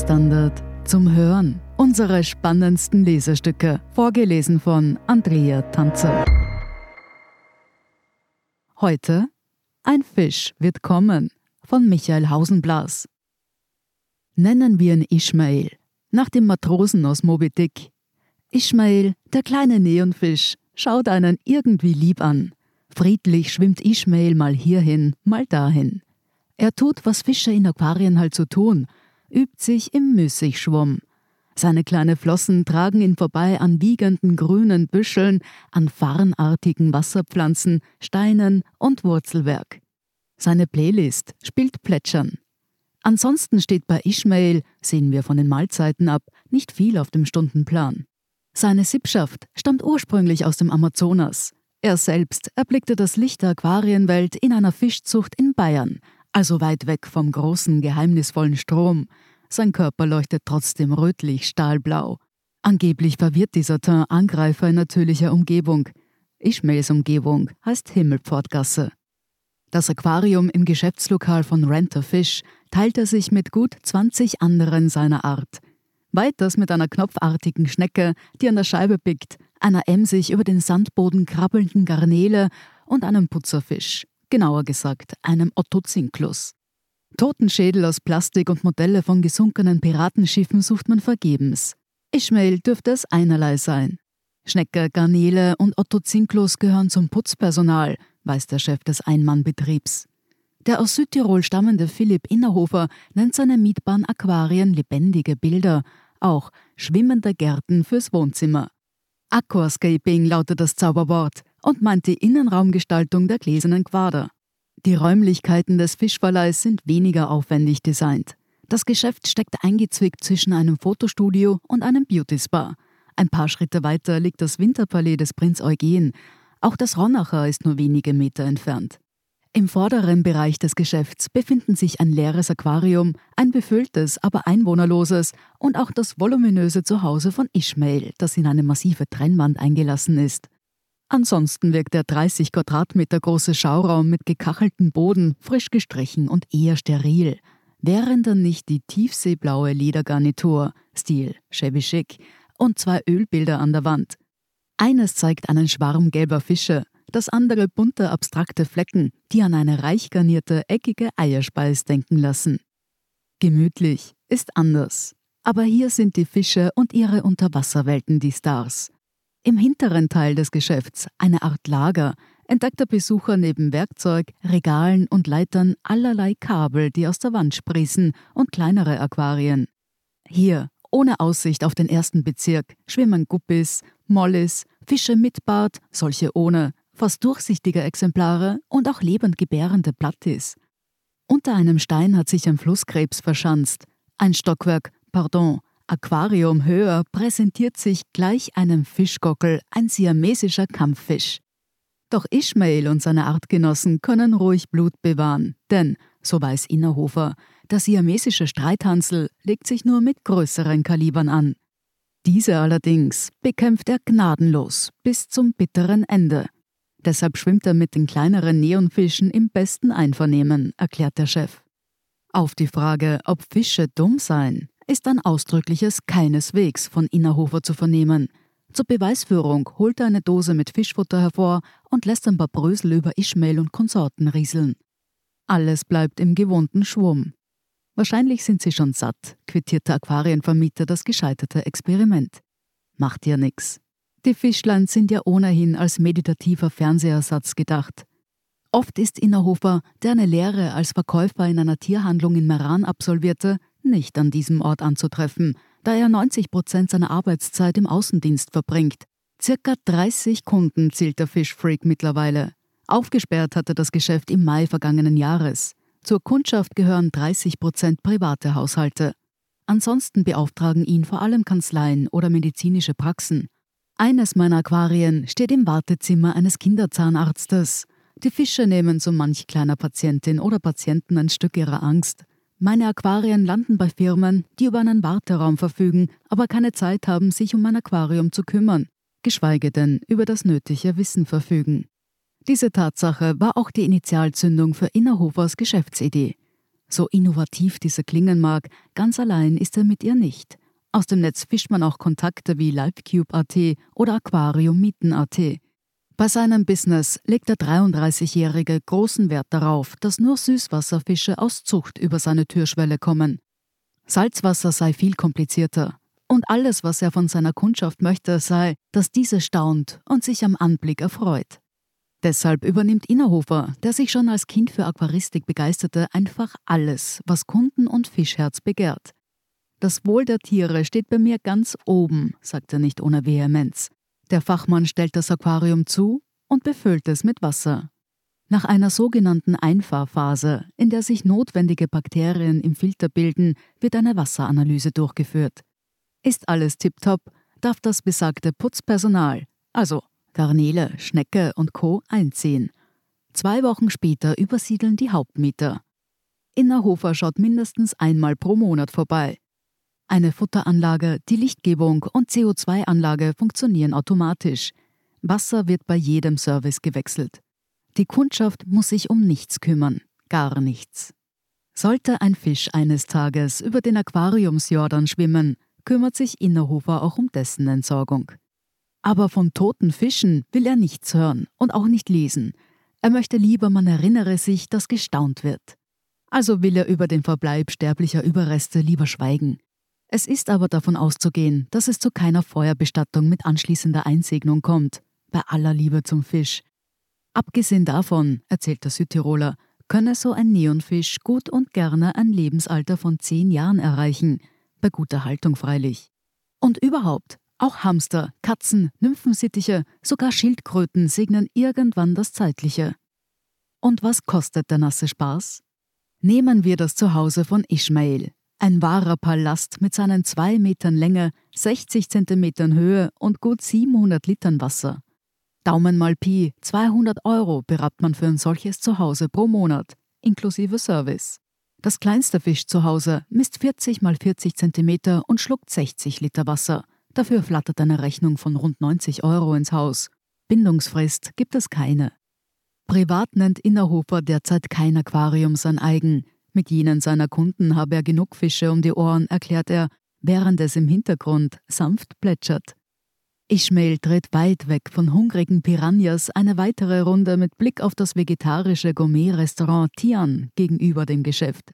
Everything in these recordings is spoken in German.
Standard zum Hören. Unsere spannendsten Lesestücke, vorgelesen von Andrea Tanzer. Heute Ein Fisch wird kommen von Michael Hausenblas. Nennen wir ihn Ishmael, nach dem Matrosen aus Moby Dick. Ishmael, der kleine Neonfisch, schaut einen irgendwie lieb an. Friedlich schwimmt Ishmael mal hierhin, mal dahin. Er tut, was Fische in Aquarien halt so tun, übt sich im Müßigschwumm. Seine kleinen Flossen tragen ihn vorbei an wiegenden grünen Büscheln, an farnartigen Wasserpflanzen, Steinen und Wurzelwerk. Seine Playlist spielt Plätschern. Ansonsten steht bei Ishmael, sehen wir von den Mahlzeiten ab, nicht viel auf dem Stundenplan. Seine Sippschaft stammt ursprünglich aus dem Amazonas. Er selbst erblickte das Licht der Aquarienwelt in einer Fischzucht in Bayern, also weit weg vom großen, geheimnisvollen Strom. Sein Körper leuchtet trotzdem rötlich stahlblau. Angeblich verwirrt dieser Teint Angreifer in natürlicher Umgebung. Ishmaels Umgebung heißt Himmelpfortgasse. Das Aquarium im Geschäftslokal von Renter Fish teilt er sich mit gut 20 anderen seiner Art. Weiters mit einer knopfartigen Schnecke, die an der Scheibe pickt, einer emsig über den Sandboden krabbelnden Garnele und einem Putzerfisch, genauer gesagt einem Ottozinklus. Totenschädel aus Plastik und Modelle von gesunkenen Piratenschiffen sucht man vergebens. Ishmael dürfte es einerlei sein. Schnecke, Garnele und Ottozinklus gehören zum Putzpersonal, weiß der Chef des Einmannbetriebs. Der aus Südtirol stammende Philipp Innerhofer nennt seine mietbaren Aquarien lebendige Bilder, auch schwimmende Gärten fürs Wohnzimmer. Aquascaping lautet das Zauberwort und meint die Innenraumgestaltung der gläsernen Quader. Die Räumlichkeiten des Fischverleihs sind weniger aufwendig designt. Das Geschäft steckt eingezwickt zwischen einem Fotostudio und einem Beauty-Spa. Ein paar Schritte weiter liegt das Winterpalais des Prinz Eugen. Auch das Ronacher ist nur wenige Meter entfernt. Im vorderen Bereich des Geschäfts befinden sich ein leeres Aquarium, ein befülltes, aber einwohnerloses und auch das voluminöse Zuhause von Ishmael, das in eine massive Trennwand eingelassen ist. Ansonsten wirkt der 30 Quadratmeter große Schauraum mit gekacheltem Boden frisch gestrichen und eher steril, während dann nicht die tiefseeblaue Ledergarnitur, Stil Chevy Chic, und zwei Ölbilder an der Wand. Eines zeigt einen Schwarm gelber Fische, das andere bunte abstrakte Flecken, die an eine reich garnierte, eckige Eierspeis denken lassen. Gemütlich ist anders. Aber hier sind die Fische und ihre Unterwasserwelten die Stars. Im hinteren Teil des Geschäfts, eine Art Lager, entdeckt der Besucher neben Werkzeug, Regalen und Leitern allerlei Kabel, die aus der Wand sprießen, und kleinere Aquarien. Hier, ohne Aussicht auf den ersten Bezirk, schwimmen Guppis, Mollis, Fische mit Bart, solche ohne, fast durchsichtige Exemplare und auch lebend gebärende Plattis. Unter einem Stein hat sich ein Flusskrebs verschanzt. Ein Stockwerk, pardon, Aquarium höher präsentiert sich gleich einem Fischgockel ein siamesischer Kampffisch. Doch Ishmael und seine Artgenossen können ruhig Blut bewahren, denn, so weiß Innerhofer, der siamesische Streithansel legt sich nur mit größeren Kalibern an. Diese allerdings bekämpft er gnadenlos bis zum bitteren Ende. Deshalb schwimmt er mit den kleineren Neonfischen im besten Einvernehmen, erklärt der Chef. Auf die Frage, ob Fische dumm seien, ist ein ausdrückliches keineswegs von Innerhofer zu vernehmen. Zur Beweisführung holt er eine Dose mit Fischfutter hervor und lässt ein paar Brösel über Ishmael und Konsorten rieseln. Alles bleibt im gewohnten Schwumm. Wahrscheinlich sind sie schon satt, quittiert der Aquarienvermieter das gescheiterte Experiment. Macht ja nix. Die Fischlein sind ja ohnehin als meditativer Fernsehersatz gedacht. Oft ist Innerhofer, der eine Lehre als Verkäufer in einer Tierhandlung in Meran absolvierte, nicht an diesem Ort anzutreffen, da er 90 Prozent seiner Arbeitszeit im Außendienst verbringt. Circa 30 Kunden zählt der Fischfreak mittlerweile. Aufgesperrt hatte das Geschäft im Mai vergangenen Jahres. Zur Kundschaft gehören 30 Prozent private Haushalte. Ansonsten beauftragen ihn vor allem Kanzleien oder medizinische Praxen. Eines meiner Aquarien steht im Wartezimmer eines Kinderzahnarztes. Die Fische nehmen so manch kleiner Patientin oder Patienten ein Stück ihrer Angst. Meine Aquarien landen bei Firmen, die über einen Warteraum verfügen, aber keine Zeit haben, sich um mein Aquarium zu kümmern, geschweige denn über das nötige Wissen verfügen. Diese Tatsache war auch die Initialzündung für Innerhofers Geschäftsidee. So innovativ dieser klingen mag, ganz allein ist er mit ihr nicht. Aus dem Netz fischt man auch Kontakte wie LiveCube.at oder Aquariummieten.at. Bei seinem Business legt der 33-Jährige großen Wert darauf, dass nur Süßwasserfische aus Zucht über seine Türschwelle kommen. Salzwasser sei viel komplizierter. Und alles, was er von seiner Kundschaft möchte, sei, dass diese staunt und sich am Anblick erfreut. Deshalb übernimmt Innerhofer, der sich schon als Kind für Aquaristik begeisterte, einfach alles, was Kunden und Fischherz begehrt. Das Wohl der Tiere steht bei mir ganz oben, sagt er nicht ohne Vehemenz. Der Fachmann stellt das Aquarium zu und befüllt es mit Wasser. Nach einer sogenannten Einfahrphase, in der sich notwendige Bakterien im Filter bilden, wird eine Wasseranalyse durchgeführt. Ist alles tiptop, darf das besagte Putzpersonal, also Garnele, Schnecke und Co. einziehen. Zwei Wochen später übersiedeln die Hauptmieter. Innerhofer schaut mindestens einmal pro Monat vorbei. Eine Futteranlage, die Lichtgebung und CO2-Anlage funktionieren automatisch. Wasser wird bei jedem Service gewechselt. Die Kundschaft muss sich um nichts kümmern, gar nichts. Sollte ein Fisch eines Tages über den Aquariumsjordan schwimmen, kümmert sich Innerhofer auch um dessen Entsorgung. Aber von toten Fischen will er nichts hören und auch nicht lesen. Er möchte lieber, man erinnere sich, dass gestaunt wird. Also will er über den Verbleib sterblicher Überreste lieber schweigen. Es ist aber davon auszugehen, dass es zu keiner Feuerbestattung mit anschließender Einsegnung kommt, bei aller Liebe zum Fisch. Abgesehen davon, erzählt der Südtiroler, könne so ein Neonfisch gut und gerne ein Lebensalter von zehn Jahren erreichen, bei guter Haltung freilich. Und überhaupt, auch Hamster, Katzen, Nymphensittiche, sogar Schildkröten segnen irgendwann das Zeitliche. Und was kostet der nasse Spaß? Nehmen wir das Zuhause von Ishmael. Ein wahrer Palast mit seinen zwei Metern Länge, 60 Zentimetern Höhe und gut 700 Litern Wasser. Daumen mal Pi, 200 Euro berappt man für ein solches Zuhause pro Monat, inklusive Service. Das kleinste Fisch zu Hause misst 40 mal 40 Zentimeter und schluckt 60 Liter Wasser. Dafür flattert eine Rechnung von rund 90 Euro ins Haus. Bindungsfrist gibt es keine. Privat nennt Innerhofer derzeit kein Aquarium sein eigen. Mit jenen seiner Kunden habe er genug Fische um die Ohren, erklärt er, während es im Hintergrund sanft plätschert. Ishmael dreht weit weg von hungrigen Piranhas eine weitere Runde mit Blick auf das vegetarische Gourmet-Restaurant Tian gegenüber dem Geschäft.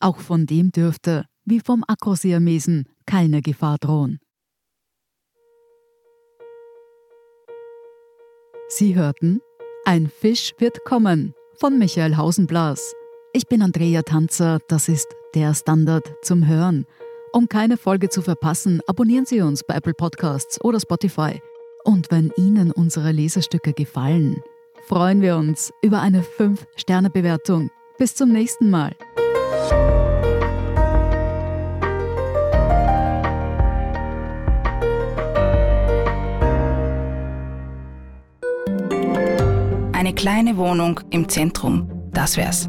Auch von dem dürfte, wie vom Akrosiamesen, keine Gefahr drohen. Sie hörten Ein Fisch wird kommen von Michael Hausenblas. Ich bin Andrea Tanzer, das ist der Standard zum Hören. Um keine Folge zu verpassen, abonnieren Sie uns bei Apple Podcasts oder Spotify. Und wenn Ihnen unsere Leserstücke gefallen, freuen wir uns über eine 5-Sterne-Bewertung. Bis zum nächsten Mal. Eine kleine Wohnung im Zentrum, das wär's.